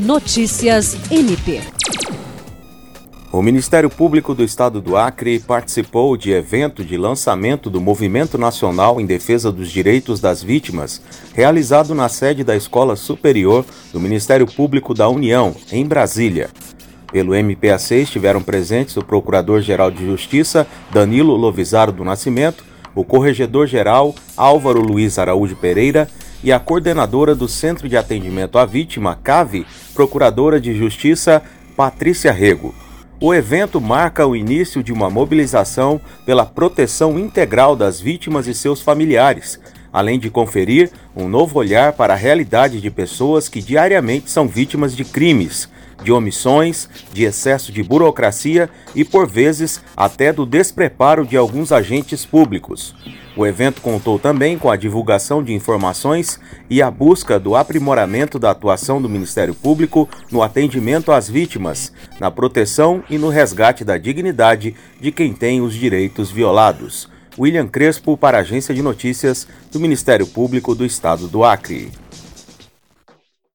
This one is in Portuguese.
Notícias MP. O Ministério Público do Estado do Acre participou de evento de lançamento do Movimento Nacional em Defesa dos Direitos das Vítimas, realizado na sede da Escola Superior do Ministério Público da União, em Brasília. Pelo MPAC estiveram presentes o Procurador-Geral de Justiça, Danilo Lovisaro do Nascimento, o Corregedor-Geral, Álvaro Luiz Araújo Pereira, e a coordenadora do Centro de Atendimento à Vítima, CAVE, Procuradora de Justiça, Patrícia Rego. O evento marca o início de uma mobilização pela proteção integral das vítimas e seus familiares, além de conferir um novo olhar para a realidade de pessoas que diariamente são vítimas de crimes, de omissões, de excesso de burocracia e, por vezes, até do despreparo de alguns agentes públicos. O evento contou também com a divulgação de informações e a busca do aprimoramento da atuação do Ministério Público no atendimento às vítimas, na proteção e no resgate da dignidade de quem tem os direitos violados. William Crespo para a Agência de Notícias do Ministério Público do Estado do Acre.